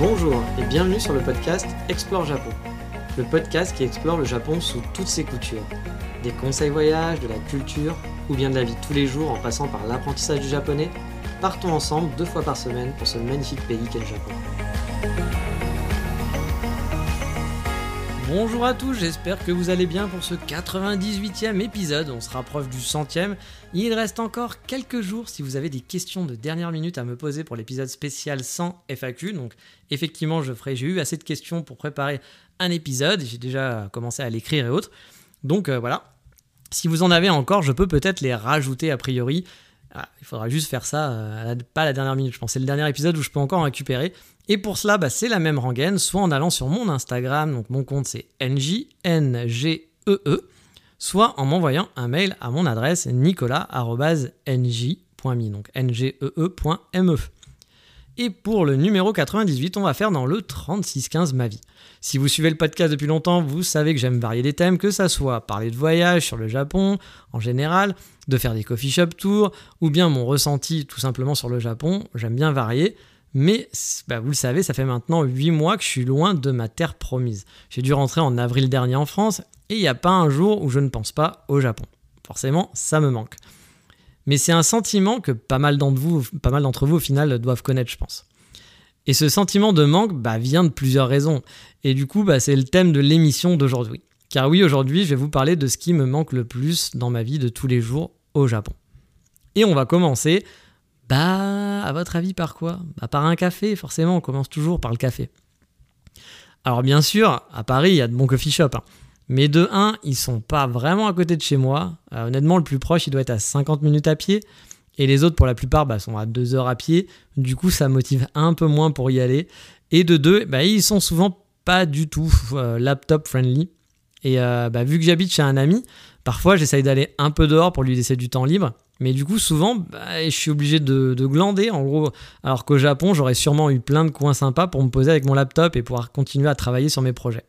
Bonjour et bienvenue sur le podcast Explore Japon. Le podcast qui explore le Japon sous toutes ses coutures. Des conseils voyages, de la culture ou bien de la vie tous les jours en passant par l'apprentissage du japonais partons ensemble deux fois par semaine pour ce magnifique pays qu'est le Japon. Bonjour à tous, j'espère que vous allez bien pour ce 98e épisode. On se rapproche du centième. Il reste encore quelques jours si vous avez des questions de dernière minute à me poser pour l'épisode spécial sans FAQ. Donc effectivement, je ferai, j'ai eu assez de questions pour préparer un épisode. J'ai déjà commencé à l'écrire et autres. Donc euh, voilà. Si vous en avez encore, je peux peut-être les rajouter a priori. Ah, il faudra juste faire ça, euh, pas la dernière minute, je pense. C'est le dernier épisode où je peux encore en récupérer. Et pour cela, bah, c'est la même rengaine, soit en allant sur mon Instagram, donc mon compte c'est NJ, n g e -E, soit en m'envoyant un mail à mon adresse nicolas.nj.me, donc ngee.me. Et pour le numéro 98, on va faire dans le 3615 ma vie. Si vous suivez le podcast depuis longtemps, vous savez que j'aime varier les thèmes, que ça soit parler de voyage sur le Japon en général, de faire des coffee shop tours, ou bien mon ressenti tout simplement sur le Japon. J'aime bien varier. Mais bah, vous le savez, ça fait maintenant 8 mois que je suis loin de ma terre promise. J'ai dû rentrer en avril dernier en France et il n'y a pas un jour où je ne pense pas au Japon. Forcément, ça me manque. Mais c'est un sentiment que pas mal d'entre vous, pas mal d'entre vous au final doivent connaître, je pense. Et ce sentiment de manque bah, vient de plusieurs raisons. Et du coup, bah, c'est le thème de l'émission d'aujourd'hui. Car oui, aujourd'hui, je vais vous parler de ce qui me manque le plus dans ma vie de tous les jours au Japon. Et on va commencer, bah, à votre avis, par quoi? Bah, Par un café, forcément, on commence toujours par le café. Alors bien sûr, à Paris, il y a de bons coffee shops. Hein. Mais de 1, ils sont pas vraiment à côté de chez moi. Euh, honnêtement, le plus proche, il doit être à 50 minutes à pied. Et les autres, pour la plupart, bah, sont à 2 heures à pied. Du coup, ça motive un peu moins pour y aller. Et de 2, bah, ils sont souvent pas du tout euh, laptop friendly. Et euh, bah, vu que j'habite chez un ami, parfois j'essaye d'aller un peu dehors pour lui laisser du temps libre. Mais du coup, souvent, bah, je suis obligé de, de, glander, en gros. Alors qu'au Japon, j'aurais sûrement eu plein de coins sympas pour me poser avec mon laptop et pouvoir continuer à travailler sur mes projets.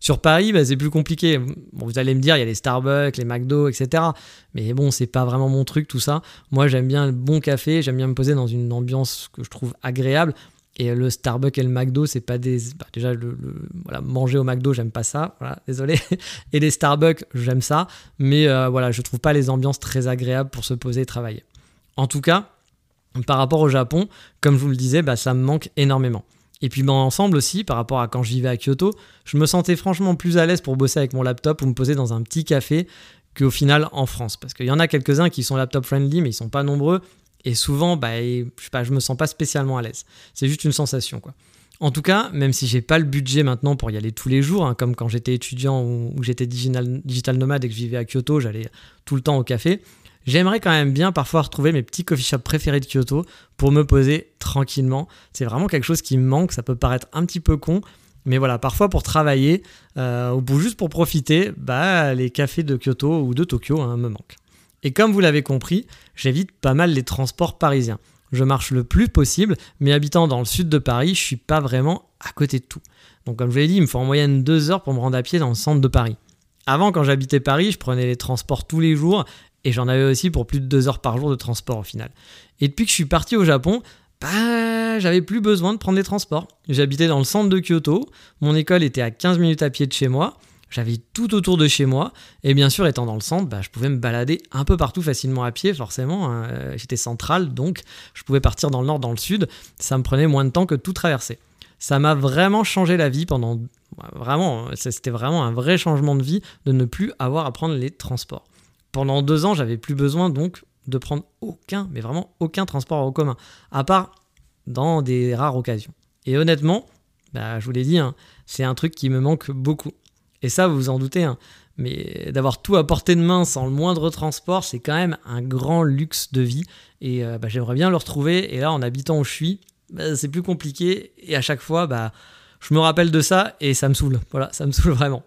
Sur Paris, bah, c'est plus compliqué. vous allez me dire, il y a les Starbucks, les McDo, etc. Mais bon, c'est pas vraiment mon truc, tout ça. Moi, j'aime bien le bon café, j'aime bien me poser dans une ambiance que je trouve agréable. Et le Starbucks et le McDo, c'est pas des. Bah, déjà, le, voilà, manger au McDo, j'aime pas ça. Voilà, désolé. Et les Starbucks, j'aime ça. Mais euh, voilà, je trouve pas les ambiances très agréables pour se poser et travailler. En tout cas, par rapport au Japon, comme je vous le disais, bah, ça me manque énormément. Et puis dans l'ensemble aussi, par rapport à quand je vivais à Kyoto, je me sentais franchement plus à l'aise pour bosser avec mon laptop ou me poser dans un petit café qu'au final en France. Parce qu'il y en a quelques-uns qui sont laptop friendly, mais ils sont pas nombreux. Et souvent, bah, je, sais pas, je me sens pas spécialement à l'aise. C'est juste une sensation, quoi. En tout cas, même si j'ai pas le budget maintenant pour y aller tous les jours, hein, comme quand j'étais étudiant ou, ou j'étais digital, digital nomade et que je vivais à Kyoto, j'allais tout le temps au café. J'aimerais quand même bien parfois retrouver mes petits coffee shops préférés de Kyoto pour me poser tranquillement. C'est vraiment quelque chose qui me manque, ça peut paraître un petit peu con, mais voilà, parfois pour travailler euh, ou juste pour profiter, bah, les cafés de Kyoto ou de Tokyo hein, me manquent. Et comme vous l'avez compris, j'évite pas mal les transports parisiens. Je marche le plus possible, mais habitant dans le sud de Paris, je suis pas vraiment à côté de tout. Donc comme je vous l'ai dit, il me faut en moyenne deux heures pour me rendre à pied dans le centre de Paris. Avant, quand j'habitais Paris, je prenais les transports tous les jours et j'en avais aussi pour plus de deux heures par jour de transport au final. Et depuis que je suis parti au Japon, bah, j'avais plus besoin de prendre des transports. J'habitais dans le centre de Kyoto, mon école était à 15 minutes à pied de chez moi, j'avais tout autour de chez moi, et bien sûr, étant dans le centre, bah, je pouvais me balader un peu partout facilement à pied, forcément. Hein. J'étais central, donc je pouvais partir dans le nord, dans le sud, ça me prenait moins de temps que tout traverser. Ça m'a vraiment changé la vie pendant. Vraiment, c'était vraiment un vrai changement de vie de ne plus avoir à prendre les transports. Pendant deux ans, j'avais plus besoin donc de prendre aucun, mais vraiment aucun transport en commun, à part dans des rares occasions. Et honnêtement, bah, je vous l'ai dit, hein, c'est un truc qui me manque beaucoup. Et ça, vous vous en doutez, hein, mais d'avoir tout à portée de main sans le moindre transport, c'est quand même un grand luxe de vie. Et bah, j'aimerais bien le retrouver. Et là, en habitant où je suis, bah, c'est plus compliqué. Et à chaque fois, je me rappelle de ça et ça me saoule. Voilà, ça me saoule vraiment.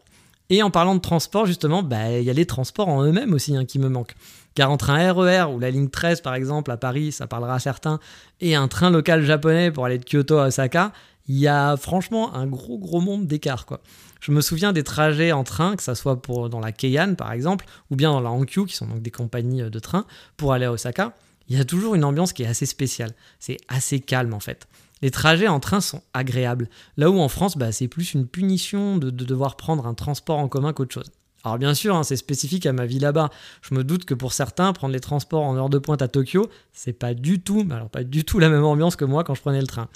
Et en parlant de transport, justement, bah, il y a les transports en eux-mêmes aussi hein, qui me manquent. Car entre un RER e ou la ligne 13 par exemple à Paris, ça parlera à certains, et un train local japonais pour aller de Kyoto à Osaka, il y a franchement un gros gros monde d'écart. Je me souviens des trajets en train, que ce soit pour, dans la Keihan par exemple, ou bien dans la Hankyu, qui sont donc des compagnies de train, pour aller à Osaka, il y a toujours une ambiance qui est assez spéciale. C'est assez calme en fait les trajets en train sont agréables. Là où en France, bah, c'est plus une punition de, devoir prendre un transport en commun qu'autre chose. Alors bien sûr, hein, c'est spécifique à ma vie là-bas. Je me doute que pour certains, prendre les transports en heure de pointe à Tokyo, c'est pas du tout, alors pas du tout la même ambiance que moi quand je prenais le train.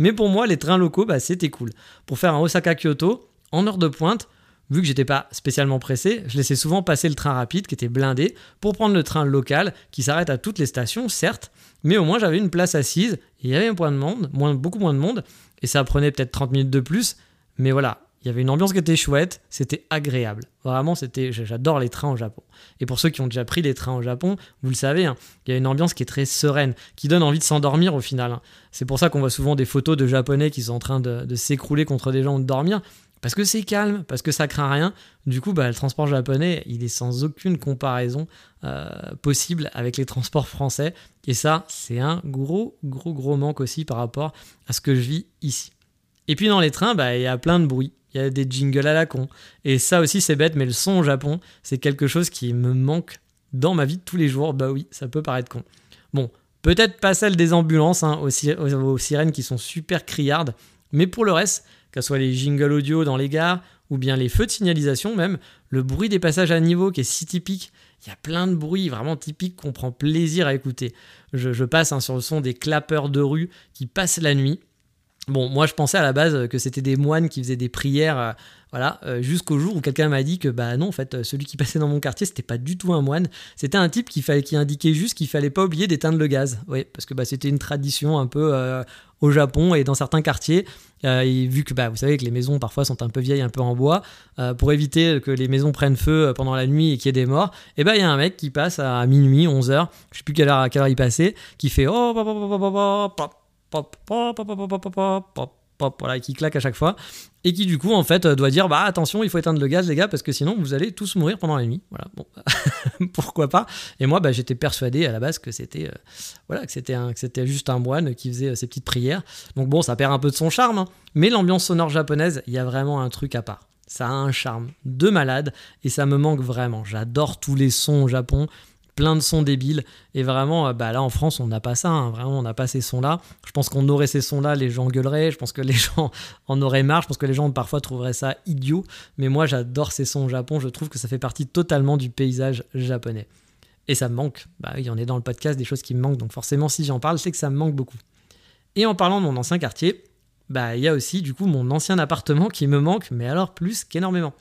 Mais pour moi, les trains locaux, bah, c'était cool. Pour faire un Osaka-Kyoto, en heure de pointe, vu que j'étais pas spécialement pressé, je laissais souvent passer le train rapide qui était blindé pour prendre le train local qui s'arrête à toutes les stations, certes, mais au moins j'avais une place assise, il y avait point de monde, moins, beaucoup moins de monde, et ça prenait peut-être 30 minutes de plus, mais voilà, il y avait une ambiance qui était chouette, c'était agréable. Vraiment, c'était, j'adore les trains au Japon. Et pour ceux qui ont déjà pris des trains au Japon, vous le savez, hein, il y a une ambiance qui est très sereine, qui donne envie de s'endormir au final. Hein. C'est pour ça qu'on voit souvent des photos de Japonais qui sont en train de, de s'écrouler contre des gens ou de dormir. Parce que c'est calme, parce que ça craint rien. Du coup, bah, le transport japonais, il est sans aucune comparaison euh, possible avec les transports français. Et ça, c'est un gros, gros, gros manque aussi par rapport à ce que je vis ici. Et puis dans les trains, bah, il y a plein de bruit. Il y a des jingles à la con. Et ça aussi, c'est bête, mais le son au Japon, c'est quelque chose qui me manque dans ma vie de tous les jours. Bah oui, ça peut paraître con. Bon, peut-être pas celle des ambulances, hein, aux, aux sirènes qui sont super criardes. Mais pour le reste, que soit les jingles audio dans les gares ou bien les feux de signalisation même, le bruit des passages à niveau qui est si typique, il y a plein de bruits vraiment typiques qu'on prend plaisir à écouter. Je, passe hein, sur le son des clapeurs de rue qui passent la nuit. Bon, moi je pensais à la base que c'était des moines qui faisaient des prières, euh, voilà, euh, jusqu'au jour où quelqu'un m'a dit que bah non, en fait, celui qui passait dans mon quartier, c'était pas du tout un moine, c'était un type qui, fallait, qui indiquait juste qu'il fallait pas oublier d'éteindre le gaz. Oui, parce que bah, c'était une tradition un peu euh, au Japon et dans certains quartiers. et vu que bah, vous savez que les maisons parfois sont un peu vieilles, un peu en bois, pour éviter que les maisons prennent feu pendant la nuit et qu'il y ait des morts, et ben il y a un mec qui passe à minuit, 11h, je sais plus quelle heure, à quelle heure il passait, qui fait oh, pop, pop, pop, pop, pop, pop, pop, pop, voilà, qui claque à chaque fois, et qui du coup en fait doit dire bah attention, il faut éteindre le gaz les gars parce que sinon vous allez tous mourir pendant la nuit. Voilà, bon, pourquoi pas. Et moi bah, j'étais persuadé à la base que c'était voilà que c'était que c'était juste un moine qui faisait ses petites prières. Donc bon, ça perd un peu de son charme, mais l'ambiance sonore japonaise, il y a vraiment un truc à part. Ça a un charme de malade et ça me manque vraiment. J'adore tous les sons au Japon plein de sons débiles. Et vraiment, euh, bah là en France, on n'a pas ça. Hein. Vraiment, on n'a pas ces sons-là. Je pense qu'on aurait ces sons-là, les gens gueuleraient. Je pense que les gens en auraient marre. Je pense que les gens parfois trouveraient ça idiot. Mais moi, j'adore ces sons au Japon. Je trouve que ça fait partie totalement du paysage japonais. Et ça me manque. Bah il y en a dans le podcast des choses qui me manquent. Donc forcément, si j'en parle, c'est que ça me manque beaucoup. Et en parlant de mon ancien quartier, bah il y a aussi du coup mon ancien appartement qui me manque, mais alors plus qu'énormément.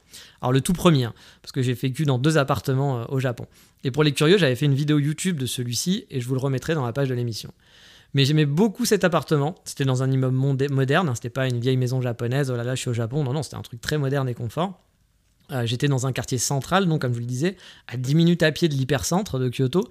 Alors le tout premier, hein, parce que j'ai vécu dans deux appartements euh, au Japon. Et pour les curieux, j'avais fait une vidéo YouTube de celui-ci et je vous le remettrai dans la page de l'émission. Mais j'aimais beaucoup cet appartement. C'était dans un immeuble moderne, hein, c'était pas une vieille maison japonaise, oh là là, je suis au Japon. Non, non, c'était un truc très moderne et confort. Euh, j'étais dans un quartier central, donc comme je vous le disais, à 10 minutes à pied de l'hypercentre de Kyoto.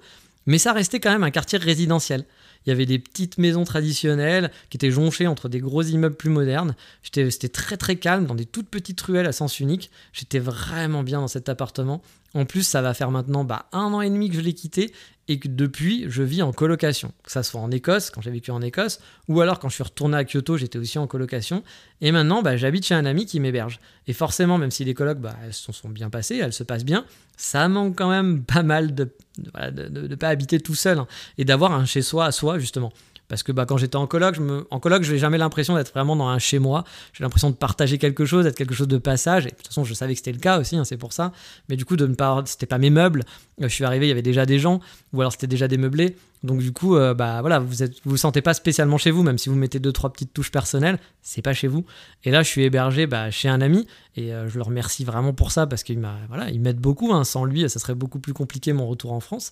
Mais ça restait quand même un quartier résidentiel. Il y avait des petites maisons traditionnelles qui étaient jonchées entre des gros immeubles plus modernes. C'était très très calme dans des toutes petites ruelles à sens unique. J'étais vraiment bien dans cet appartement. En plus, ça va faire maintenant bah, un an et demi que je l'ai quitté et que depuis, je vis en colocation. Que ça soit en Écosse, quand j'ai vécu en Écosse, ou alors quand je suis retourné à Kyoto, j'étais aussi en colocation. Et maintenant, bah, j'habite chez un ami qui m'héberge. Et forcément, même si les colocs, bah, elles se sont bien passées, elles se passent bien, ça manque quand même pas mal de ne pas habiter tout seul hein, et d'avoir un chez-soi à soi, justement. Parce que bah, quand j'étais en coloc, je en je n'ai jamais l'impression d'être vraiment dans un chez moi. J'ai l'impression de partager quelque chose, d'être quelque chose de passage. Et de toute façon, je savais que c'était le cas aussi, hein, c'est pour ça. Mais du coup, de ne pas, c'était pas mes meubles. Euh, je suis arrivé, il y avait déjà des gens, ou alors c'était déjà des meublés. Donc du coup, euh, bah voilà, vous êtes, vous, vous sentez pas spécialement chez vous, même si vous mettez deux trois petites touches personnelles, c'est pas chez vous. Et là, je suis hébergé bah, chez un ami et euh, je le remercie vraiment pour ça parce qu'il m'a, voilà, il m'aide beaucoup. Hein. Sans lui, ça serait beaucoup plus compliqué mon retour en France.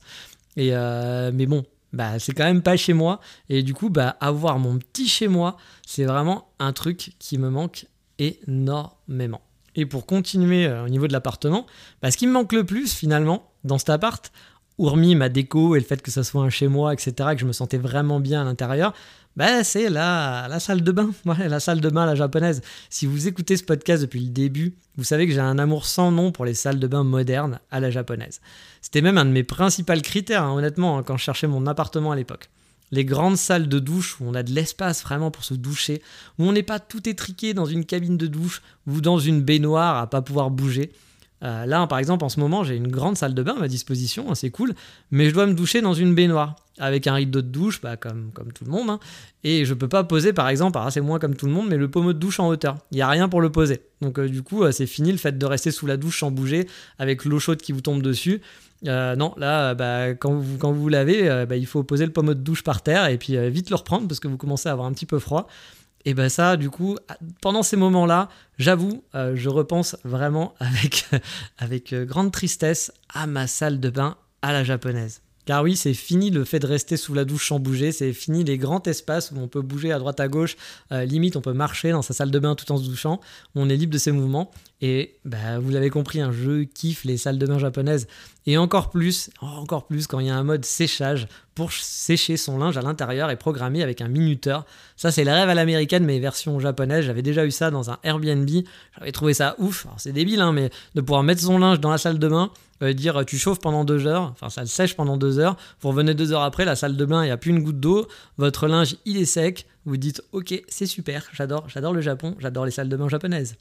Et mais bon, bah, c'est quand même pas chez moi. Et du coup, bah, avoir mon petit chez moi, c'est vraiment un truc qui me manque énormément. Et pour continuer euh, au niveau de l'appartement, bah, ce qui me manque le plus finalement dans cet appart, hormis ma déco et le fait que ça soit un chez moi, etc., que je me sentais vraiment bien à l'intérieur, bah, c'est la, la salle de bain, la salle de bain la japonaise. Si vous écoutez ce podcast depuis le début, vous savez que j'ai un amour sans nom pour les salles de bain modernes à la japonaise. C'était même un de mes principaux critères, hein, honnêtement, hein, quand je cherchais mon appartement à l'époque. Les grandes salles de douche où on a de l'espace vraiment pour se doucher, où on n'est pas tout étriqué dans une cabine de douche ou dans une baignoire à pas pouvoir bouger. Euh, là, par exemple, en ce moment, j'ai une grande salle de bain à ma disposition, hein, c'est cool, mais je dois me doucher dans une baignoire avec un rideau de douche, bah, comme, tout le monde. Hein. et je peux pas poser, par exemple, c'est moins comme tout le monde, mais le pommeau de douche en hauteur. Il n'y a rien pour le poser. Donc, euh, du coup, euh, c'est fini le fait de rester sous la douche sans bouger avec l'eau chaude qui vous tombe dessus. non, là, bah, quand, vous, vous lavez, bah, il faut poser le pommeau de douche par terre et puis vite le reprendre parce que vous commencez à avoir un petit peu froid. Et ben ça, du coup, pendant ces moments-là, j'avoue, euh, je repense vraiment avec, avec euh, grande tristesse à ma salle de bain à la japonaise. Car oui, c'est fini le fait de rester sous la douche sans bouger, c'est fini les grands espaces où on peut bouger à droite à gauche, euh, limite on peut marcher dans sa salle de bain tout en se douchant, on est libre de ses mouvements. Et bah, vous l'avez compris, hein, je kiffe les salles de bain japonaises. Et encore plus, encore plus quand il y a un mode séchage pour sécher son linge à l'intérieur et programmé avec un minuteur. Ça, c'est le rêve à l'américaine, mais version japonaise. J'avais déjà eu ça dans un Airbnb. J'avais trouvé ça ouf. c'est débile, hein, mais de pouvoir mettre son linge dans la salle de bain, euh, dire tu chauffes pendant deux heures, enfin ça le sèche pendant deux heures. Vous revenez deux heures après, la salle de bain, il n'y a plus une goutte d'eau. Votre linge, il est sec. Vous dites ok, c'est super, j'adore, j'adore le Japon, j'adore les salles de bain japonaises.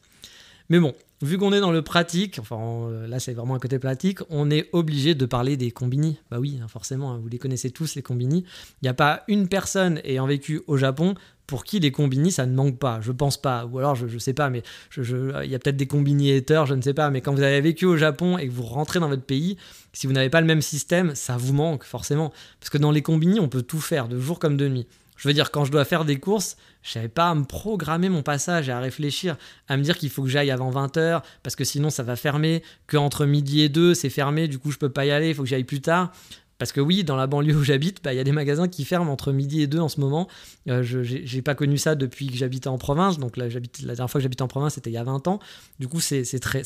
Mais bon, vu qu'on est dans le pratique, enfin euh, là c'est vraiment un côté pratique, on est obligé de parler des combini. Bah oui, hein, forcément, hein, vous les connaissez tous les combini. Il n'y a pas une personne ayant vécu au Japon pour qui les combini ça ne manque pas. Je pense pas, ou alors je, ne sais pas, mais il y a peut-être des combini haters, je ne sais pas. Mais quand vous avez vécu au Japon et que vous rentrez dans votre pays, si vous n'avez pas le même système, ça vous manque forcément, parce que dans les combini on peut tout faire de jour comme de nuit. Je veux dire, quand je dois faire des courses, je n'avais pas à me programmer mon passage et à réfléchir, à me dire qu'il faut que j'aille avant 20h, parce que sinon ça va fermer, qu'entre midi et 2 c'est fermé, du coup je peux pas y aller, il faut que j'aille plus tard. Parce que oui, dans la banlieue où j'habite, bah, il y a des magasins qui ferment entre midi et 2 en ce moment. Euh, je n'ai pas connu ça depuis que j'habitais en province. Donc là, la dernière fois que j'habitais en province, c'était il y a 20 ans. Du coup, c'est très,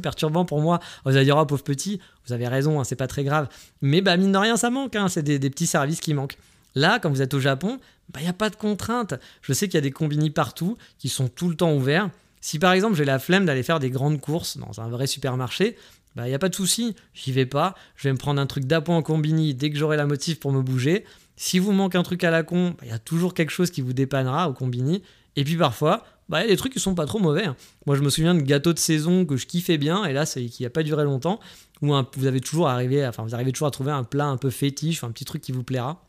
perturbant pour moi. Vous allez dire, oh, pauvre petit, vous avez raison, hein, c'est pas très grave. Mais bah, mine de rien, ça manque. Hein, c'est des petits services qui manquent. Là, quand vous êtes au Japon, il bah, n'y a pas de contraintes. Je sais qu'il y a des combini partout qui sont tout le temps ouverts. Si par exemple j'ai la flemme d'aller faire des grandes courses dans un vrai supermarché, il bah, n'y a pas de souci, j'y vais pas. Je vais me prendre un truc d'appoint en combini dès que j'aurai la motive pour me bouger. Si vous manque un truc à la con, il bah, y a toujours quelque chose qui vous dépannera au combini. Et puis parfois, il y a des trucs qui sont pas trop mauvais. Hein. Moi, je me souviens de gâteaux de saison que je kiffais bien, et là, c'est qui n'a pas duré longtemps, où vous avez toujours arrivé, enfin, vous arrivez toujours à trouver un plat un peu fétiche, un petit truc qui vous plaira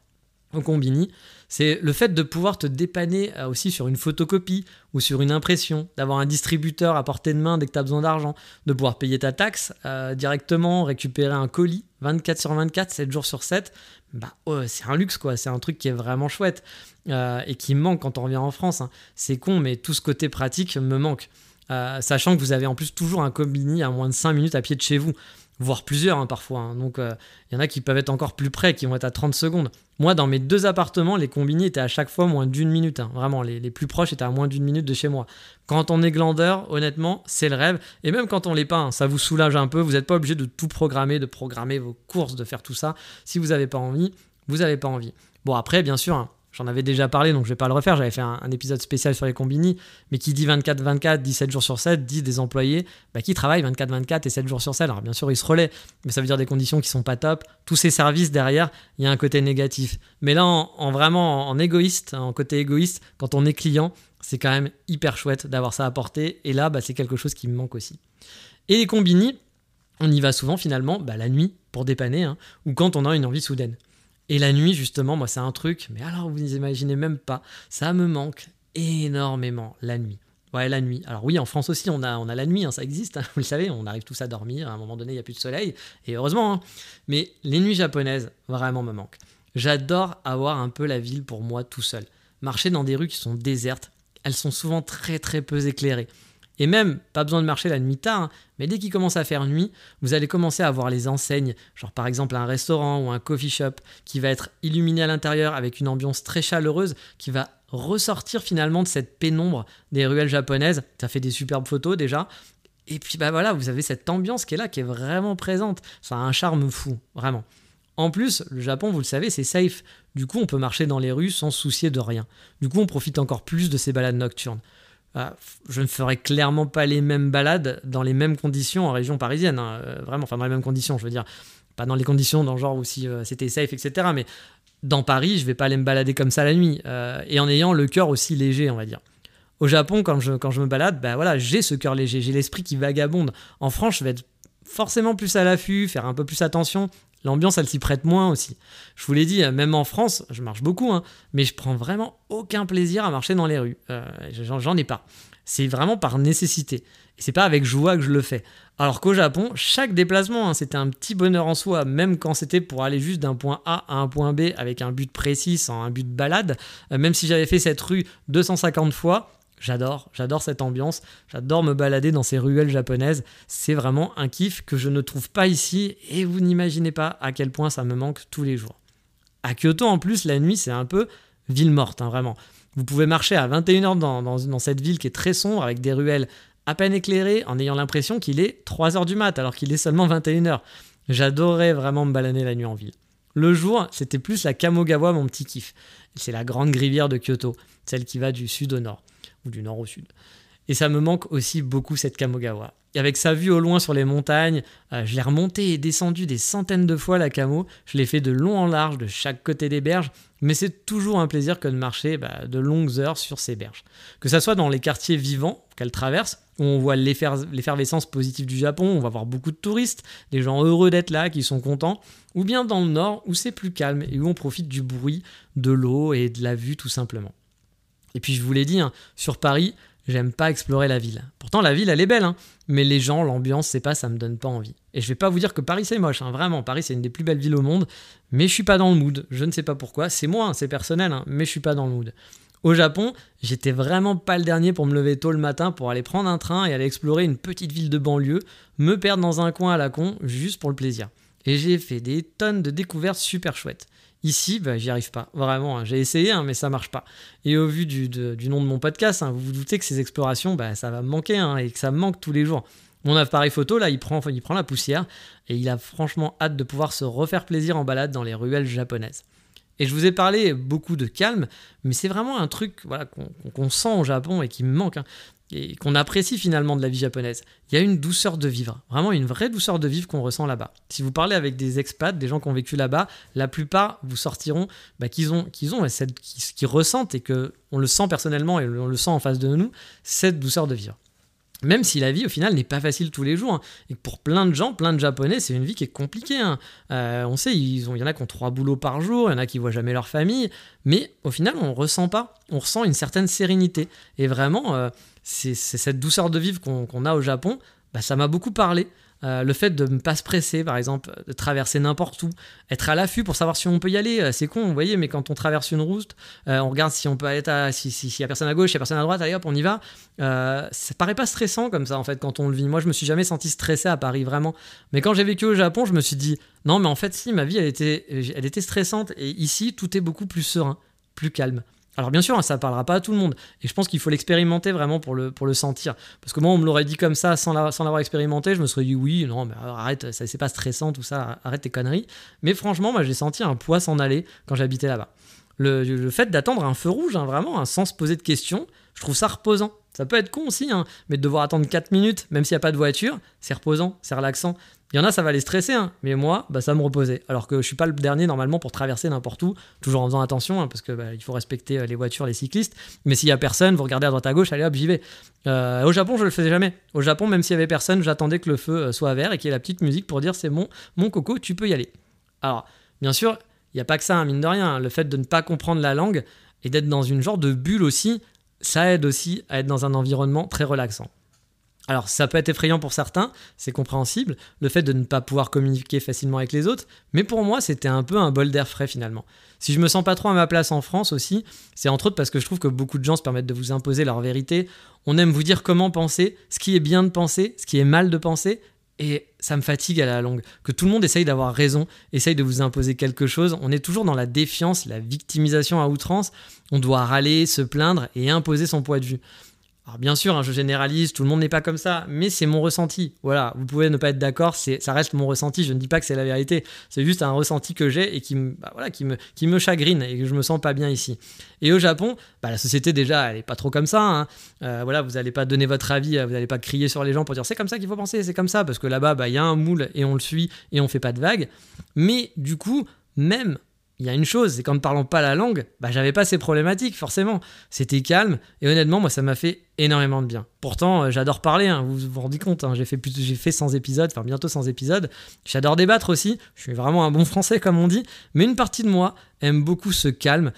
combini, c'est le fait de pouvoir te dépanner euh, aussi sur une photocopie ou sur une impression, d'avoir un distributeur à portée de main dès que tu as besoin d'argent, de pouvoir payer ta taxe euh, directement, récupérer un colis 24 sur 24, 7 jours sur 7. Bah, c'est un luxe, quoi. C'est un truc qui est vraiment chouette euh, et qui manque quand on revient en France. Hein. C'est con, mais tout ce côté pratique me manque. sachant que vous avez en plus toujours un combini à moins de 5 minutes à pied de chez vous voire plusieurs hein, parfois. Hein. Donc il y en a qui peuvent être encore plus près, qui vont être à 30 secondes. Moi, dans mes deux appartements, les combini étaient à chaque fois moins d'une minute. Hein. Vraiment, les, plus proches étaient à moins d'une minute de chez moi. Quand on est glandeur, honnêtement, c'est le rêve. Et même quand on l'est pas, ça vous soulage un peu. Vous n'êtes pas obligé de tout programmer, de programmer vos courses, de faire tout ça. Si vous n'avez pas envie, vous n'avez pas envie. Bon, après, bien sûr, J'en avais déjà parlé, donc je vais pas le refaire. J'avais fait un, épisode spécial sur les combini, mais qui dit 24-24, 17 jours sur 7, dit des employés bah, qui travaillent 24-24 et 7 jours sur 7. Alors bien sûr, ils se relaient, mais ça veut dire des conditions qui sont pas top. Tous ces services derrière, il y a un côté négatif. Mais là, en, vraiment en, égoïste, en côté égoïste, quand on est client, c'est quand même hyper chouette d'avoir ça à porter. Et là, bah, c'est quelque chose qui me manque aussi. Et les combini, on y va souvent finalement bah, la nuit pour dépanner, hein, ou quand on a une envie soudaine. Et la nuit, justement, moi, c'est un truc, mais alors vous n'imaginez même pas, ça me manque énormément, la nuit. Ouais, la nuit. Alors oui, en France aussi, on a, la nuit, hein, ça existe, hein, vous le savez, on arrive tous à dormir, à un moment donné, il n'y a plus de soleil, et heureusement. Hein. Mais les nuits japonaises, vraiment me manquent. J'adore avoir un peu la ville pour moi tout seul. Marcher dans des rues qui sont désertes, elles sont souvent très très peu éclairées. Et même, pas besoin de marcher la nuit tard, hein, mais dès qu'il commence à faire nuit, vous allez commencer à voir les enseignes, genre par exemple un restaurant ou un coffee shop qui va être illuminé à l'intérieur avec une ambiance très chaleureuse qui va ressortir finalement de cette pénombre des ruelles japonaises. Ça fait des superbes photos déjà. Et puis bah voilà, vous avez cette ambiance qui est là, qui est vraiment présente. Ça a un charme fou, vraiment. En plus, le Japon, vous le savez, c'est safe. Du coup, on peut marcher dans les rues sans soucier de rien. Du coup, on profite encore plus de ces balades nocturnes. Ah, je ne ferai clairement pas les mêmes balades dans les mêmes conditions en région parisienne. Hein. Euh, vraiment, enfin dans les mêmes conditions, je veux dire. Pas dans les conditions dans le genre où si euh, c'était safe, etc. Mais dans Paris, je vais pas aller me balader comme ça la nuit. Euh, et en ayant le cœur aussi léger, on va dire. Au Japon, quand je, quand je me balade, bah voilà, j'ai ce cœur léger, j'ai l'esprit qui vagabonde. En France, je vais être forcément plus à l'affût, faire un peu plus attention. L'ambiance, elle s'y prête moins aussi. Je vous l'ai dit, même en France, je marche beaucoup, hein, mais je prends vraiment aucun plaisir à marcher dans les rues. Euh, j'en ai pas. C'est vraiment par nécessité. Et c'est pas avec joie que je le fais. Alors qu'au Japon, chaque déplacement, hein, c'était un petit bonheur en soi, même quand c'était pour aller juste d'un point A à un point B avec un but précis, sans un but de balade. Euh, même si j'avais fait cette rue 250 fois, J'adore, j'adore cette ambiance, j'adore me balader dans ces ruelles japonaises. C'est vraiment un kiff que je ne trouve pas ici et vous n'imaginez pas à quel point ça me manque tous les jours. À Kyoto, en plus, la nuit, c'est un peu ville morte, hein, vraiment. Vous pouvez marcher à 21h dans, dans, cette ville qui est très sombre avec des ruelles à peine éclairées en ayant l'impression qu'il est 3h du mat alors qu'il est seulement 21h. J'adorais vraiment me balader la nuit en ville. Le jour, c'était plus la Kamogawa, mon petit kiff. C'est la grande rivière de Kyoto, celle qui va du sud au nord ou du nord au sud. Et ça me manque aussi beaucoup cette Kamogawa. Et avec sa vue au loin sur les montagnes, euh, je l'ai remonté et descendu des centaines de fois la Camo. Je l'ai fait de long en large de chaque côté des berges, mais c'est toujours un plaisir que de marcher bah, de longues heures sur ces berges. Que ça soit dans les quartiers vivants qu'elle traverse, où on voit l'effervescence positive du Japon, on va voir beaucoup de touristes, des gens heureux d'être là, qui sont contents, ou bien dans le nord où c'est plus calme et où on profite du bruit, de l'eau et de la vue tout simplement. Et puis je vous l'ai dit, hein, sur Paris, j'aime pas explorer la ville. Pourtant la ville elle est belle, hein, mais les gens, l'ambiance, c'est pas, ça me donne pas envie. Et je vais pas vous dire que Paris c'est moche, hein, vraiment, Paris c'est une des plus belles villes au monde, mais je suis pas dans le mood. Je ne sais pas pourquoi, c'est moi, c'est personnel, mais je suis pas dans le mood. Au Japon, j'étais vraiment pas le dernier pour me lever tôt le matin pour aller prendre un train et aller explorer une petite ville de banlieue, me perdre dans un coin à la con, juste pour le plaisir. Et j'ai fait des tonnes de découvertes super chouettes. Ici, bah, j'y arrive pas. Vraiment, hein. j'ai essayé, hein, mais ça marche pas. Et au vu du, nom de mon podcast, hein, vous vous doutez que ces explorations, bah, ça va me manquer et que ça me manque tous les jours. Mon appareil photo, là, il prend, il prend la poussière et il a franchement hâte de pouvoir se refaire plaisir en balade dans les ruelles japonaises. Et je vous ai parlé beaucoup de calme, mais c'est vraiment un truc voilà, qu'on sent au Japon et qui me manque et qu'on apprécie finalement de la vie japonaise. Il y a une douceur de vivre, vraiment une vraie douceur de vivre qu'on ressent là-bas. Si vous parlez avec des expats, des gens qui ont vécu là-bas, la plupart vous sortiront bah, qu'ils ont, qu'ils ont cette, qu'ils ressentent et que on le sent personnellement et on le sent en face de nous, cette douceur de vivre. Même si la vie au final n'est pas facile tous les jours, hein, et pour plein de gens, plein de Japonais, c'est une vie qui est compliquée. Hein. Euh, on sait, il y en a qui ont trois boulots par jour, il y en a qui voient jamais leur famille, mais au final, on ressent pas, on ressent une certaine sérénité. Et vraiment, euh, c'est cette douceur de vivre qu'on a au Japon, bah, ça m'a beaucoup parlé. Euh, le fait de ne pas se presser, par exemple, de traverser n'importe où, être à l'affût pour savoir si on peut y aller, euh, c'est con, vous voyez, mais quand on traverse une route, euh, on regarde si on peut être à, si, si, y a personne à gauche, s'il y a personne à droite, allez hop, on y va. ça paraît pas stressant comme ça, en fait, quand on le vit. Moi, je me suis jamais senti stressé à Paris, vraiment. Mais quand j'ai vécu au Japon, je me suis dit, non, mais en fait, si, ma vie, elle était, elle était stressante, et ici, tout est beaucoup plus serein, plus calme. Alors bien sûr, hein, ça ne parlera pas à tout le monde. Et je pense qu'il faut l'expérimenter vraiment pour le, sentir. Parce que moi, on me l'aurait dit comme ça sans l'avoir expérimenté, je me serais dit oui, non, mais arrête, ça c'est pas stressant, tout ça, arrête tes conneries. Mais franchement, moi j'ai senti un poids s'en aller quand j'habitais là-bas. Le, fait d'attendre un feu rouge, hein, vraiment, hein, sans se poser de questions, je trouve ça reposant. Ça peut être con aussi, mais de devoir attendre 4 minutes, même s'il n'y a pas de voiture, c'est reposant, c'est relaxant. Il y en a, ça va les stresser, hein. mais moi, bah, ça me reposait. Alors que je suis pas le dernier normalement pour traverser n'importe où, toujours en faisant attention, hein, parce que bah, il faut respecter euh, les voitures, les cyclistes. Mais s'il y a personne, vous regardez à droite à gauche, allez hop, j'y vais. Euh, au Japon, je le faisais jamais. Au Japon, même s'il y avait personne, j'attendais que le feu euh, soit vert et qu'il y ait la petite musique pour dire c'est bon, mon coco, tu peux y aller. Alors, bien sûr, il n'y a pas que ça, hein, mine de rien. Le fait de ne pas comprendre la langue et d'être dans une genre de bulle aussi, ça aide aussi à être dans un environnement très relaxant. Alors ça peut être effrayant pour certains, c'est compréhensible, le fait de ne pas pouvoir communiquer facilement avec les autres, mais pour moi c'était un peu un bol d'air frais finalement. Si je me sens pas trop à ma place en France aussi, c'est entre autres parce que je trouve que beaucoup de gens se permettent de vous imposer leur vérité, on aime vous dire comment penser, ce qui est bien de penser, ce qui est mal de penser, et ça me fatigue à la longue. Que tout le monde essaye d'avoir raison, essaye de vous imposer quelque chose. On est toujours dans la défiance, la victimisation à outrance. On doit râler, se plaindre et imposer son point de vue. Alors bien sûr, hein, je généralise, tout le monde n'est pas comme ça, mais c'est mon ressenti. Voilà, vous pouvez ne pas être d'accord, ça reste mon ressenti. Je ne dis pas que c'est la vérité, c'est juste un ressenti que j'ai et qui, me, bah, chagrine et que je me sens pas bien ici. Et au Japon, bah, la société déjà, elle est pas trop comme ça. Hein. Euh, voilà, vous n'allez pas donner votre avis, vous n'allez pas crier sur les gens pour dire c'est comme ça qu'il faut penser, c'est comme ça, parce que là-bas, bah, il y a un moule et on le suit et on fait pas de vagues. Mais du coup, même il y a une chose, c'est qu'en ne parlant pas la langue, bah, j'avais pas ces problématiques, forcément. C'était calme, et honnêtement, moi, ça m'a fait énormément de bien. Pourtant, euh, j'adore parler, hein, vous vous rendez compte, hein, j'ai fait, fait 100 épisodes, enfin bientôt 100 épisodes. J'adore débattre aussi, je suis vraiment un bon français, comme on dit, mais une partie de moi aime beaucoup ce calme,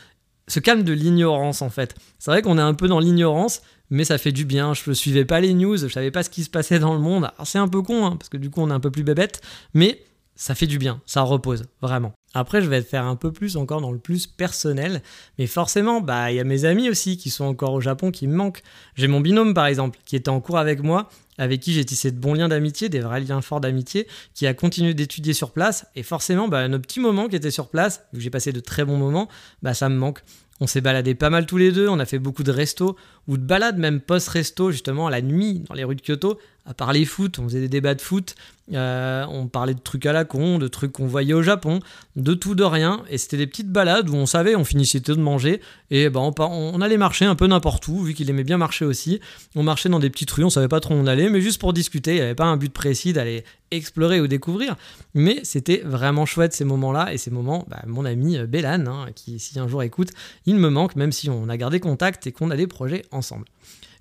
ce calme de l'ignorance, en fait. C'est vrai qu'on est un peu dans l'ignorance, mais ça fait du bien. Je ne suivais pas les news, je savais pas ce qui se passait dans le monde. C'est un peu con, hein, parce que du coup, on est un peu plus bébête, mais ça fait du bien, ça repose, vraiment. Après, je vais faire un peu plus encore dans le plus personnel, mais forcément, bah, il y a mes amis aussi qui sont encore au Japon qui me manquent. J'ai mon binôme par exemple, qui était en cours avec moi, avec qui j'ai tissé de bons liens d'amitié, des vrais liens forts d'amitié, qui a continué d'étudier sur place, et forcément, bah, nos petits moments qui étaient sur place, vu que j'ai passé de très bons moments, bah, ça me manque. On s'est baladé pas mal tous les deux, on a fait beaucoup de restos, ou de balades même post-resto, justement, la nuit, dans les rues de Kyoto, à parler foot, on faisait des débats de foot, euh, on parlait de trucs à la con, de trucs qu'on voyait au Japon, de tout, de rien, et c'était des petites balades où on savait, on finissait de manger, et ben on, allait marcher un peu n'importe où, vu qu'il aimait bien marcher aussi. On marchait dans des petites rues, on savait pas trop où on allait, mais juste pour discuter, il n'y avait pas un but précis d'aller explorer ou découvrir, mais c'était vraiment chouette ces moments-là, et ces moments, bah, mon ami euh, Bélan, hein, qui si un jour écoute, il me manque, même si on a gardé contact et qu'on a des projets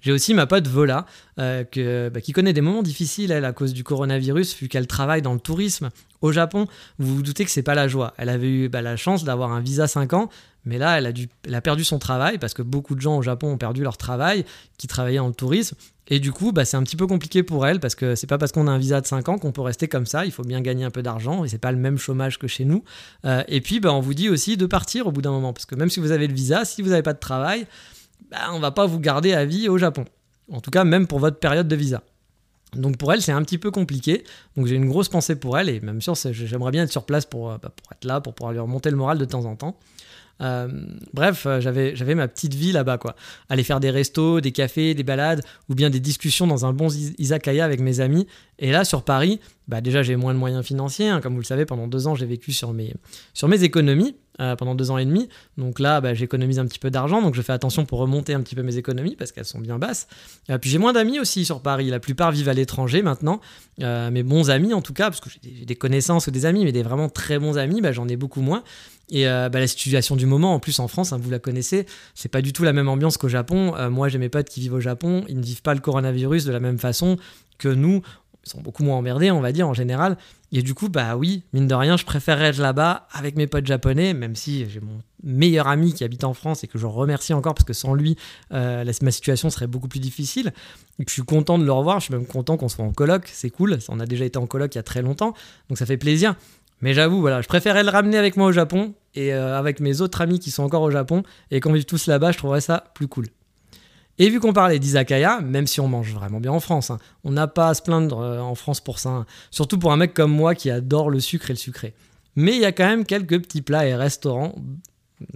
J'ai aussi ma pote Vola, euh, bah, qui connaît des moments difficiles, à cause du coronavirus, vu qu'elle travaille dans le tourisme au Japon. Vous vous doutez que c'est pas la joie. Elle avait eu bah, la chance d'avoir un visa 5 ans, mais là, elle a, perdu son travail, parce que beaucoup de gens au Japon ont perdu leur travail, qui travaillaient dans le tourisme. Et du coup, bah, c'est un petit peu compliqué pour elle, parce que c'est pas parce qu'on a un visa de 5 ans qu'on peut rester comme ça. Il faut bien gagner un peu d'argent, et c'est pas le même chômage que chez nous. Euh, et puis, on vous dit aussi de partir au bout d'un moment, parce que même si vous avez le visa, si vous n'avez pas de travail, bah, on va pas vous garder à vie au Japon. En tout cas, même pour votre période de visa. Donc pour elle, c'est un petit peu compliqué. Donc j'ai une grosse pensée pour elle et même sûr, j'aimerais bien être sur place pour, euh, bah, pour être là, pour pouvoir lui remonter le moral de temps en temps. Euh, bref, euh, j'avais, ma petite vie là-bas, quoi. Aller faire des restos, des cafés, des balades, ou bien des discussions dans un bon izakaya avec mes amis. Et là, sur Paris, bah déjà, j'ai moins de moyens financiers. Hein. Comme vous le savez, pendant deux ans, j'ai vécu sur mes, sur mes économies. Euh, pendant deux ans et demi. Donc là, bah, j'économise un petit peu d'argent, donc je fais attention pour remonter un petit peu mes économies parce qu'elles sont bien basses. puis j'ai moins d'amis aussi sur Paris. La plupart vivent à l'étranger maintenant. mes bons amis, en tout cas, parce que j'ai des, connaissances ou des amis, mais des vraiment très bons amis, bah, j'en ai beaucoup moins. Et euh, bah, la situation du moment, en plus en France, hein, vous la connaissez, c'est pas du tout la même ambiance qu'au Japon. Euh, moi, j'ai mes potes qui vivent au Japon, ils ne vivent pas le coronavirus de la même façon que nous. Ils sont beaucoup moins emmerdés, on va dire, en général. Et du coup, bah oui, mine de rien, je préférerais être là-bas avec mes potes japonais, même si j'ai mon meilleur ami qui habite en France et que je remercie encore parce que sans lui, euh, ma situation serait beaucoup plus difficile. Et je suis content de le revoir, je suis même content qu'on soit en coloc, c'est cool. On a déjà été en coloc il y a très longtemps, donc ça fait plaisir. Mais j'avoue, voilà, je préférais le ramener avec moi au Japon et euh, avec mes autres amis qui sont encore au Japon et qu'on vive tous là-bas, je trouverais ça plus cool. Et vu qu'on parlait d'izakaya, même si on mange vraiment bien en France, hein, on n'a pas à se plaindre euh, en France pour ça, hein. surtout pour un mec comme moi qui adore le sucre et le sucré. Mais il y a quand même quelques petits plats et restaurants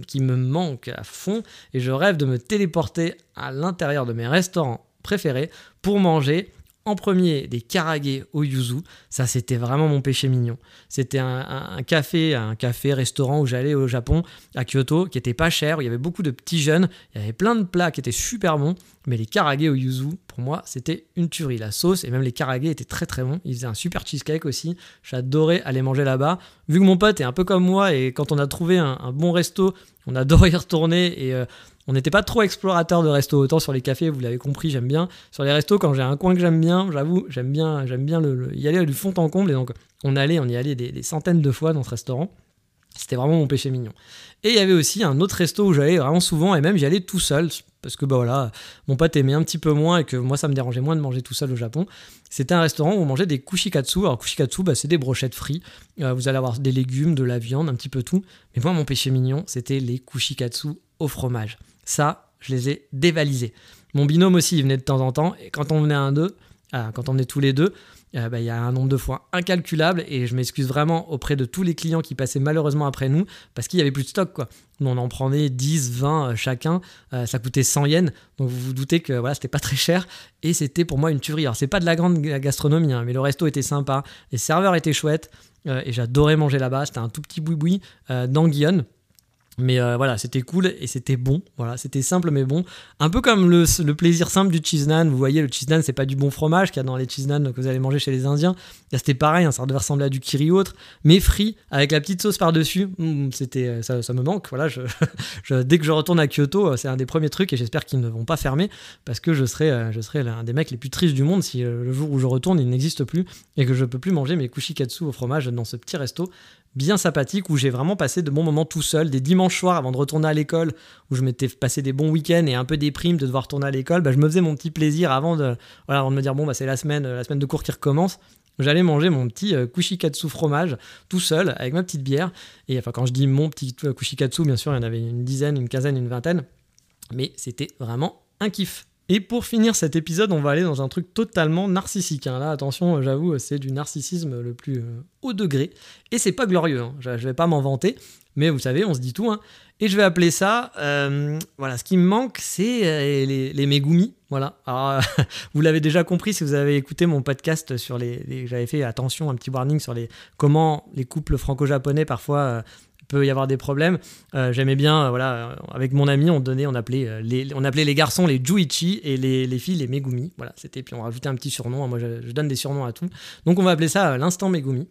qui me manquent à fond et je rêve de me téléporter à l'intérieur de mes restaurants préférés pour manger en premier des karage au yuzu. Ça, c'était vraiment mon péché mignon. C'était un, café, un café restaurant où j'allais au Japon, à Kyoto, qui était pas cher, où il y avait beaucoup de petits jeunes. Il y avait plein de plats qui étaient super bons, mais les karage au yuzu, pour moi, c'était une tuerie. La sauce et même les karage étaient très très bons. Ils faisaient un super cheesecake aussi. J'adorais aller manger là-bas. Vu que mon pote est un peu comme moi et quand on a trouvé un, bon resto, on adorait y retourner et euh, on n'était pas trop explorateur de resto, autant sur les cafés, vous l'avez compris, j'aime bien. Sur les restos, quand j'ai un coin que j'aime bien, j'avoue, j'aime bien, j'aime bien le, y aller du fond en comble. Et donc, on allait, on y allait des, centaines de fois dans ce restaurant. C'était vraiment mon péché mignon. Et il y avait aussi un autre resto où j'allais vraiment souvent, et même j'y allais tout seul, parce que bah voilà, mon pote aimait un petit peu moins et que moi ça me dérangeait moins de manger tout seul au Japon. C'était un restaurant où on mangeait des kushikatsu. Alors kushikatsu, bah, c'est des brochettes frites. Euh, vous allez avoir des légumes, de la viande, un petit peu tout. Mais moi, mon péché mignon, c'était les kushikatsu au fromage. Ça, je les ai dévalisés. Mon binôme aussi, il venait de temps en temps, et quand on venait un deux, ah, quand on venait tous les deux, euh, bah, il y a un nombre de fois incalculable et je m'excuse vraiment auprès de tous les clients qui passaient malheureusement après nous parce qu'il y avait plus de stock quoi. on en prenait 10, 20 euh, chacun, euh, ça coûtait 100 yens, donc vous vous doutez que voilà, c'était pas très cher et c'était pour moi une tuerie. Alors c'est pas de la grande gastronomie, hein, mais le resto était sympa, les serveurs étaient chouettes et j'adorais manger là-bas. C'était un tout petit boui-boui d'Anguillon mais euh, voilà, c'était cool et c'était bon. Voilà, c'était simple mais bon. Un peu comme le, plaisir simple du cheese naan. Vous voyez, le cheese naan, c'est pas du bon fromage qu'il y a dans les cheese naan que vous allez manger chez les Indiens. C'était pareil, hein, ça devait ressembler à du kiri ou autre, mais frit avec la petite sauce par-dessus. Mmh, c'était, euh, ça, me manque. Voilà, dès que je retourne à Kyoto, euh, c'est un des premiers trucs et j'espère qu'ils ne vont pas fermer parce que je serai, je serai l'un des mecs les plus tristes du monde si le jour où je retourne, il n'existe plus et que je peux plus manger mes kushikatsu au fromage dans ce petit resto bien sympathique où j'ai vraiment passé de bons moments tout seul, des dimanches soirs avant de retourner à l'école, où je m'étais passé des bons week-ends et un peu des primes de devoir retourner à l'école, bah, je me faisais mon petit plaisir avant de, voilà, de me dire bon bah c'est la semaine, la semaine de cours qui recommence. J'allais manger mon petit euh, kushikatsu fromage tout seul avec ma petite bière. Et enfin quand je dis mon petit euh, kushikatsu, bien sûr il y en avait une dizaine, une quinzaine, une vingtaine, mais c'était vraiment un kiff. Et pour finir cet épisode, on va aller dans un truc totalement narcissique. Hein. Là, attention, j'avoue, c'est du narcissisme le plus euh, haut degré. Et c'est pas glorieux, hein. je, vais pas m'en vanter, mais vous savez, on se dit tout. Hein. Et je vais appeler ça, euh, voilà, ce qui me manque, c'est euh, les, les Megumi. Voilà. Alors, vous l'avez déjà compris si vous avez écouté mon podcast sur les. j'avais fait attention, un petit warning sur les comment les couples franco-japonais parfois peut y avoir des problèmes. Euh, j'aimais bien, euh, voilà, euh, avec mon ami, on donnait, on appelait les, on appelait les garçons les Juichi et les, les filles les Megumi. Voilà, c'était puis on rajoutait un petit surnom. Moi, je, donne des surnoms à tout. Donc on va appeler ça l'instant Megumi.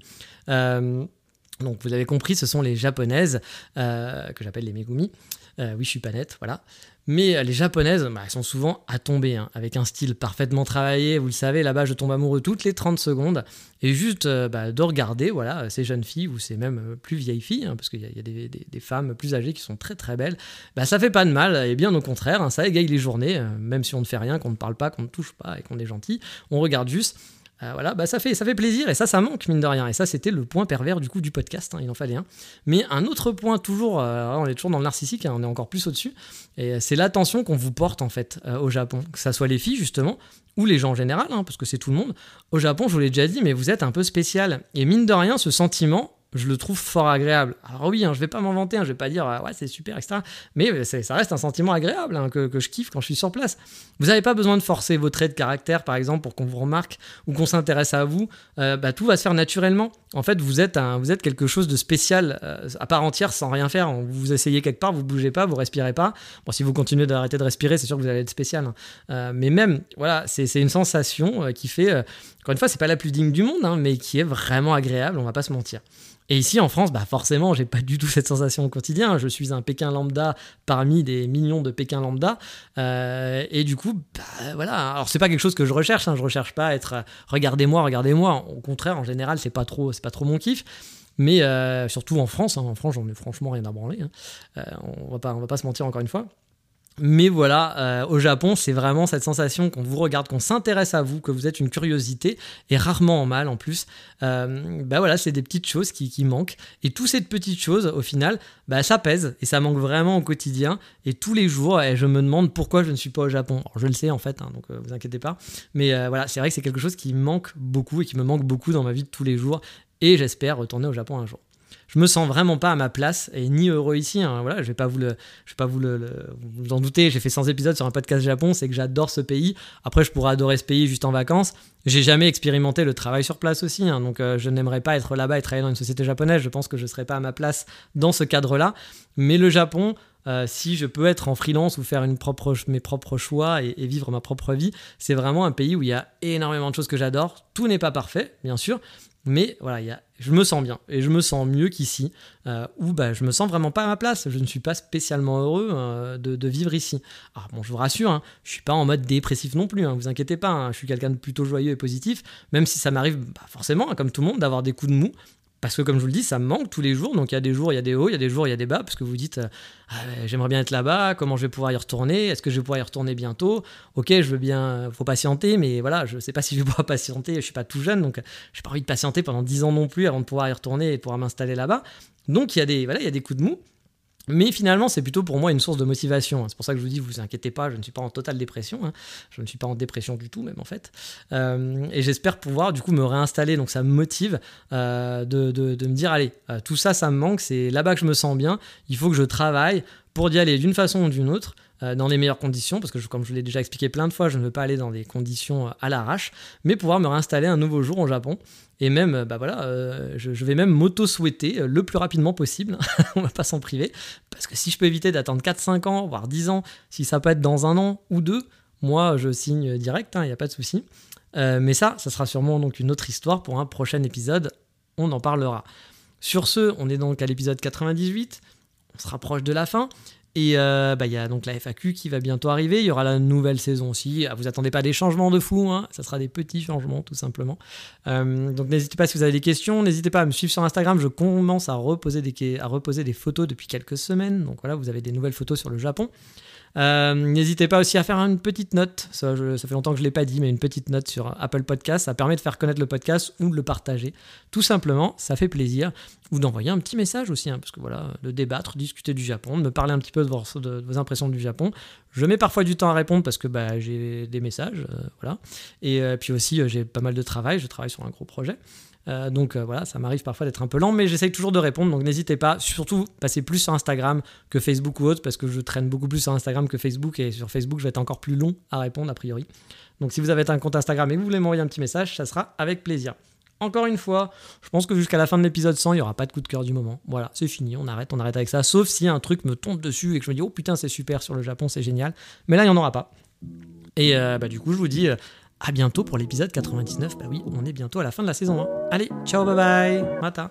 Donc vous avez compris, ce sont les japonaises que j'appelle les Megumi. oui, je suis pas net, voilà. Mais euh, les japonaises, bah, elles sont souvent à tomber, hein, avec un style parfaitement travaillé. Vous le savez, là-bas, je tombe amoureux toutes les 30 secondes. Et juste euh, bah, de regarder voilà, ces jeunes filles, ou ces même euh, plus vieilles filles, hein, parce qu'il y a, des, femmes plus âgées qui sont très très belles, bah, ça fait pas de mal. Et bien au contraire, hein, ça égaye les journées, même si on ne fait rien, qu'on ne parle pas, qu'on ne touche pas et qu'on est gentil. On regarde juste. Euh, voilà, bah ça fait, ça fait plaisir et ça, ça manque mine de rien. Et ça, c'était le point pervers du coup du podcast, hein, il en fallait un. Mais un autre point, toujours, euh, on est toujours dans le narcissique, hein, on est encore plus au-dessus, et c'est l'attention qu'on vous porte en fait euh, au Japon, que ça soit les filles justement, ou les gens en général, hein, parce que c'est tout le monde. Au Japon, je vous l'ai déjà dit, mais vous êtes un peu spécial. Et mine de rien, ce sentiment, je le trouve fort agréable. Alors oui, hein, je vais pas m'en vanter, hein, je vais pas dire ah ouais c'est super, etc. Mais ça reste un sentiment agréable hein, que, je kiffe quand je suis sur place. Vous n'avez pas besoin de forcer vos traits de caractère, par exemple, pour qu'on vous remarque ou qu'on s'intéresse à vous. Euh, bah, tout va se faire naturellement. En fait, vous êtes, quelque chose de spécial euh, à part entière sans rien faire. Vous essayez quelque part, vous bougez pas, vous respirez pas. Bon, si vous continuez d'arrêter de respirer, c'est sûr que vous allez être spécial. Euh, mais même, voilà, c'est une sensation qui fait, encore une fois, c'est pas la plus digne du monde, mais qui est vraiment agréable, on va pas se mentir. Et ici en France, bah forcément, j'ai pas du tout cette sensation au quotidien. Je suis un Pékin lambda parmi des millions de Pékin lambda. Euh, et du coup, bah, voilà. Alors c'est pas quelque chose que je recherche. Hein. Je recherche pas à être euh, regardez-moi, regardez-moi. Au contraire, en général, c'est pas trop, c'est pas trop mon kiff. Mais euh, surtout en France, hein. en France, j'en ai franchement rien à branler. Hein. on va pas, on va pas se mentir encore une fois. Mais voilà, euh, au Japon, c'est vraiment cette sensation qu'on vous regarde, qu'on s'intéresse à vous, que vous êtes une curiosité, et rarement en mal en plus. Euh, bah voilà, c'est des petites choses qui, manquent. Et toutes ces petites choses, au final, bah ça pèse, et ça manque vraiment au quotidien. Et tous les jours, et je me demande pourquoi je ne suis pas au Japon. je le sais en fait, hein, donc euh, vous inquiétez pas. Mais voilà, c'est vrai que c'est quelque chose qui manque beaucoup, et qui me manque beaucoup dans ma vie de tous les jours. Et j'espère retourner au Japon un jour je me sens vraiment pas à ma place et ni heureux ici. Hein. Voilà, je vais pas vous le, je vais pas vous le, vous en douter. J'ai fait 100 épisodes sur un podcast Japon, c'est que j'adore ce pays. Après, je pourrais adorer ce pays juste en vacances. J'ai jamais expérimenté le travail sur place aussi, hein. donc euh, je n'aimerais pas être là-bas et travailler dans une société japonaise. Je pense que je serais pas à ma place dans ce cadre-là. Mais le Japon, euh, si je peux être en freelance ou faire mes propres choix et, vivre ma propre vie, c'est vraiment un pays où il y a énormément de choses que j'adore. Tout n'est pas parfait, bien sûr, mais voilà, je me sens bien et je me sens mieux qu'ici, euh, où bah, je me sens vraiment pas à ma place. Je ne suis pas spécialement heureux euh, de, vivre ici. Alors bon, je vous rassure, hein, je suis pas en mode dépressif non plus. Hein, vous inquiétez pas, hein, je suis quelqu'un de plutôt joyeux et positif, même si ça m'arrive bah, forcément, comme tout le monde, d'avoir des coups de mou. Parce que comme je vous le dis, ça me manque tous les jours. Donc il y a des jours, il y a des hauts, il y a des jours, il y a des bas. Parce que vous dites, euh, ah, j'aimerais bien être là-bas, comment je vais pouvoir y retourner Est-ce que je vais pouvoir y retourner bientôt? Ok, je veux bien, faut patienter, mais voilà, je ne sais pas si je vais pouvoir patienter. Je suis pas tout jeune, donc je n'ai pas envie de patienter pendant 10 ans non plus avant de pouvoir y retourner et pouvoir m'installer là-bas. Donc il y a des, voilà, il y a des coups de mou. Mais finalement, c'est plutôt pour moi une source de motivation. C'est pour ça que je vous dis, vous inquiétez pas, je ne suis pas en totale dépression. Hein. Je ne suis pas en dépression du tout, même en fait. Euh, et j'espère pouvoir du coup me réinstaller. Donc ça me motive euh, de, de, me dire, allez, euh, tout ça, ça me manque. C'est là-bas que je me sens bien. Il faut que je travaille pour y aller d'une façon ou d'une autre. Dans les meilleures conditions, parce que comme je l'ai déjà expliqué plein de fois, je ne veux pas aller dans des conditions à l'arrache, mais pouvoir me réinstaller un nouveau jour au Japon. Et même, euh, bah voilà, euh, je, vais même m'auto-souhaiter euh, le plus rapidement possible, on va pas s'en priver, parce que si je peux éviter d'attendre 4-5 ans, voire 10 ans, si ça peut être dans un an ou deux, moi je signe direct, il hein, n'y a pas de souci. mais ça, ça sera sûrement donc une autre histoire pour un prochain épisode, on en parlera. Sur ce, on est donc à l'épisode 98, on se rapproche de la fin. Et euh, bah, il y a donc la FAQ qui va bientôt arriver. Il y aura la nouvelle saison aussi. Ah, vous attendez pas des changements de fou, hein. ça sera des petits changements tout simplement. Euh, donc n'hésitez pas si vous avez des questions. N'hésitez pas à me suivre sur Instagram. Je commence à reposer des, à reposer des photos depuis quelques semaines. Donc voilà, vous avez des nouvelles photos sur le Japon. Euh, n'hésitez pas aussi à faire une petite note, ça, fait longtemps que je ne l'ai pas dit, mais une petite note sur Apple Podcast, ça permet de faire connaître le podcast ou de le partager. Tout simplement, ça fait plaisir. Ou d'envoyer un petit message aussi, hein, parce que voilà, de débattre, discuter du Japon, de me parler un petit peu de vos, impressions du Japon. Je mets parfois du temps à répondre parce que bah, j'ai des messages, euh, voilà. Et euh, puis aussi, j'ai pas mal de travail, je travaille sur un gros projet. Euh, donc euh, voilà, ça m'arrive parfois d'être un peu lent, mais j'essaye toujours de répondre. Donc n'hésitez pas, surtout passez plus sur Instagram que Facebook ou autre, parce que je traîne beaucoup plus sur Instagram que Facebook, et sur Facebook je vais être encore plus long à répondre a priori. Donc si vous avez un compte Instagram et que vous voulez m'envoyer un petit message, ça sera avec plaisir. Encore une fois, je pense que jusqu'à la fin de l'épisode 100, il n'y aura pas de coup de cœur du moment. Voilà, c'est fini, on arrête, on arrête avec ça. Sauf si un truc me tombe dessus et que je me dis, oh putain, c'est super sur le Japon, c'est génial. Mais là, il n'y en aura pas. Et euh, bah, du coup, je vous dis à bientôt pour l'épisode 99. Bah oui, on est bientôt à la fin de la saison 1. Allez, ciao, bye bye, mata.